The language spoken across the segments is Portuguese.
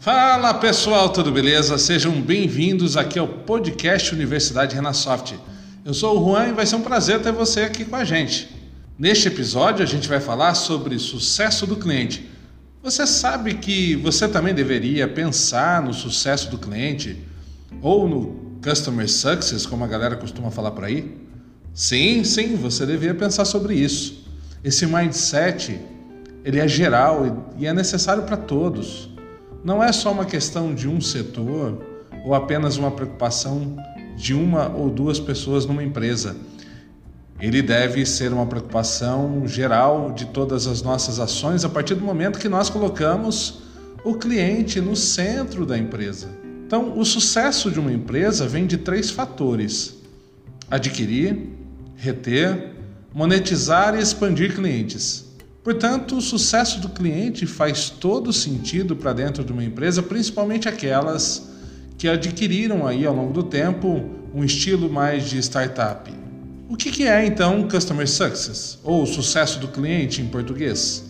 Fala pessoal, tudo beleza? Sejam bem-vindos aqui ao podcast Universidade Renasoft. Eu sou o Juan e vai ser um prazer ter você aqui com a gente. Neste episódio a gente vai falar sobre sucesso do cliente. Você sabe que você também deveria pensar no sucesso do cliente ou no customer success, como a galera costuma falar por aí? Sim, sim, você deveria pensar sobre isso. Esse mindset, ele é geral e é necessário para todos não é só uma questão de um setor ou apenas uma preocupação de uma ou duas pessoas numa empresa. Ele deve ser uma preocupação geral de todas as nossas ações a partir do momento que nós colocamos o cliente no centro da empresa. Então, o sucesso de uma empresa vem de três fatores: adquirir, reter, monetizar e expandir clientes. Portanto, o sucesso do cliente faz todo sentido para dentro de uma empresa, principalmente aquelas que adquiriram aí ao longo do tempo um estilo mais de startup. O que é então Customer Success, ou sucesso do cliente em português?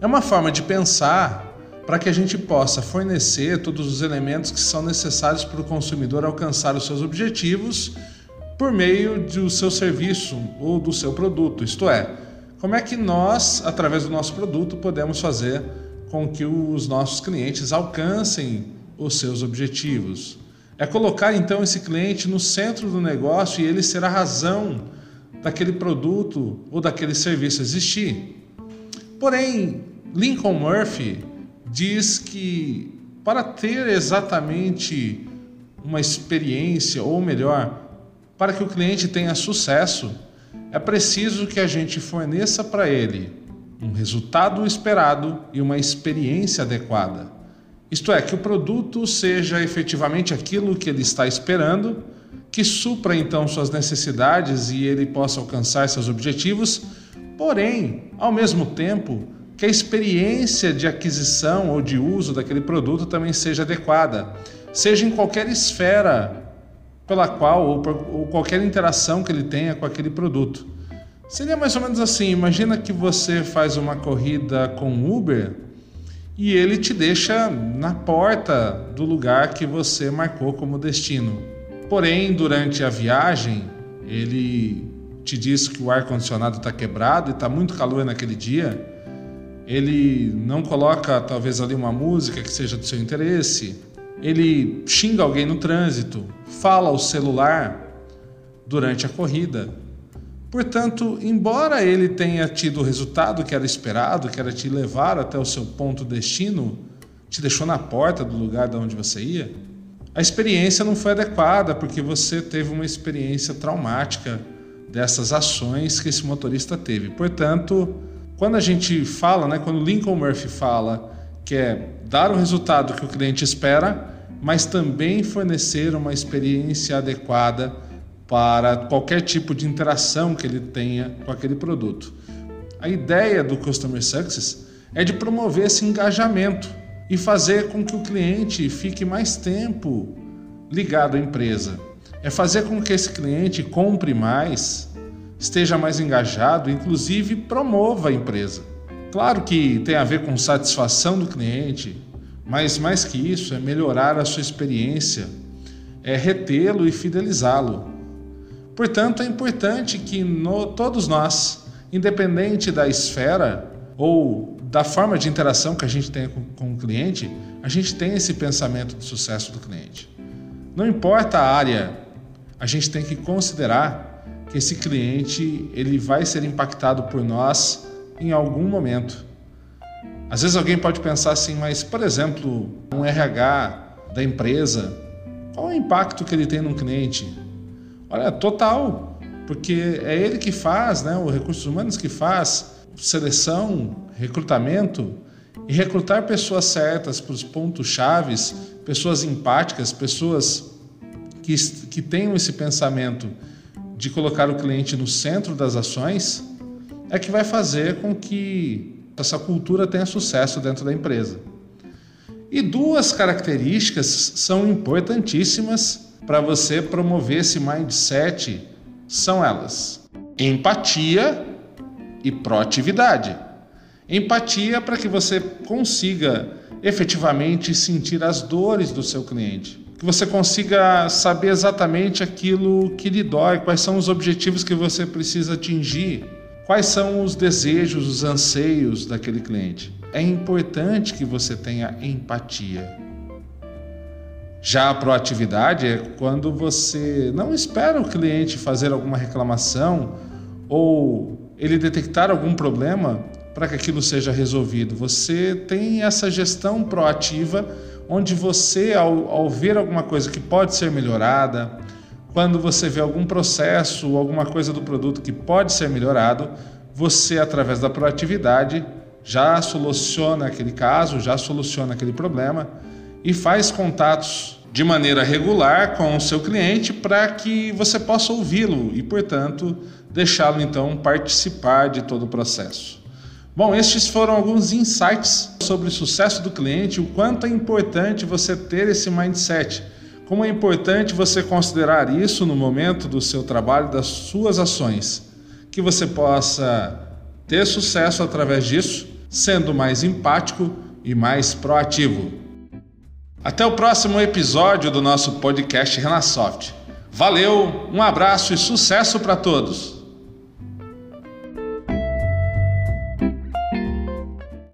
É uma forma de pensar para que a gente possa fornecer todos os elementos que são necessários para o consumidor alcançar os seus objetivos por meio do seu serviço ou do seu produto, isto é, como é que nós, através do nosso produto, podemos fazer com que os nossos clientes alcancem os seus objetivos? É colocar então esse cliente no centro do negócio e ele ser a razão daquele produto ou daquele serviço existir. Porém, Lincoln Murphy diz que para ter exatamente uma experiência, ou melhor, para que o cliente tenha sucesso, é preciso que a gente forneça para ele um resultado esperado e uma experiência adequada. Isto é, que o produto seja efetivamente aquilo que ele está esperando, que supra então suas necessidades e ele possa alcançar seus objetivos, porém, ao mesmo tempo, que a experiência de aquisição ou de uso daquele produto também seja adequada, seja em qualquer esfera pela qual ou, por, ou qualquer interação que ele tenha com aquele produto. Seria mais ou menos assim: imagina que você faz uma corrida com Uber e ele te deixa na porta do lugar que você marcou como destino. Porém, durante a viagem, ele te diz que o ar condicionado está quebrado e está muito calor naquele dia. Ele não coloca talvez ali uma música que seja do seu interesse ele xinga alguém no trânsito, fala ao celular durante a corrida. Portanto, embora ele tenha tido o resultado que era esperado, que era te levar até o seu ponto destino, te deixou na porta do lugar de onde você ia, a experiência não foi adequada porque você teve uma experiência traumática dessas ações que esse motorista teve. Portanto, quando a gente fala, né, quando Lincoln Murphy fala que é dar o resultado que o cliente espera, mas também fornecer uma experiência adequada para qualquer tipo de interação que ele tenha com aquele produto. A ideia do Customer Success é de promover esse engajamento e fazer com que o cliente fique mais tempo ligado à empresa. É fazer com que esse cliente compre mais, esteja mais engajado, inclusive promova a empresa. Claro que tem a ver com satisfação do cliente, mas mais que isso, é melhorar a sua experiência, é retê-lo e fidelizá-lo. Portanto, é importante que no, todos nós, independente da esfera ou da forma de interação que a gente tem com, com o cliente, a gente tenha esse pensamento de sucesso do cliente. Não importa a área, a gente tem que considerar que esse cliente ele vai ser impactado por nós em algum momento. Às vezes alguém pode pensar assim, mas, por exemplo, um RH da empresa, qual o impacto que ele tem no cliente? Olha, total, porque é ele que faz, né, os recursos humanos que faz seleção, recrutamento e recrutar pessoas certas para os pontos chaves, pessoas empáticas, pessoas que, que tenham esse pensamento de colocar o cliente no centro das ações, é que vai fazer com que essa cultura tenha sucesso dentro da empresa. E duas características são importantíssimas para você promover esse mindset são elas: empatia e proatividade. Empatia para que você consiga efetivamente sentir as dores do seu cliente. Que você consiga saber exatamente aquilo que lhe dói, quais são os objetivos que você precisa atingir, quais são os desejos, os anseios daquele cliente. É importante que você tenha empatia. Já a proatividade é quando você não espera o cliente fazer alguma reclamação ou ele detectar algum problema para que aquilo seja resolvido. Você tem essa gestão proativa, onde você, ao, ao ver alguma coisa que pode ser melhorada, quando você vê algum processo ou alguma coisa do produto que pode ser melhorado, você, através da proatividade, já soluciona aquele caso, já soluciona aquele problema e faz contatos de maneira regular com o seu cliente para que você possa ouvi-lo e, portanto, deixá-lo então participar de todo o processo. Bom, estes foram alguns insights sobre o sucesso do cliente, o quanto é importante você ter esse mindset, como é importante você considerar isso no momento do seu trabalho, das suas ações, que você possa ter sucesso através disso, sendo mais empático e mais proativo. Até o próximo episódio do nosso podcast Renasoft. Valeu, um abraço e sucesso para todos!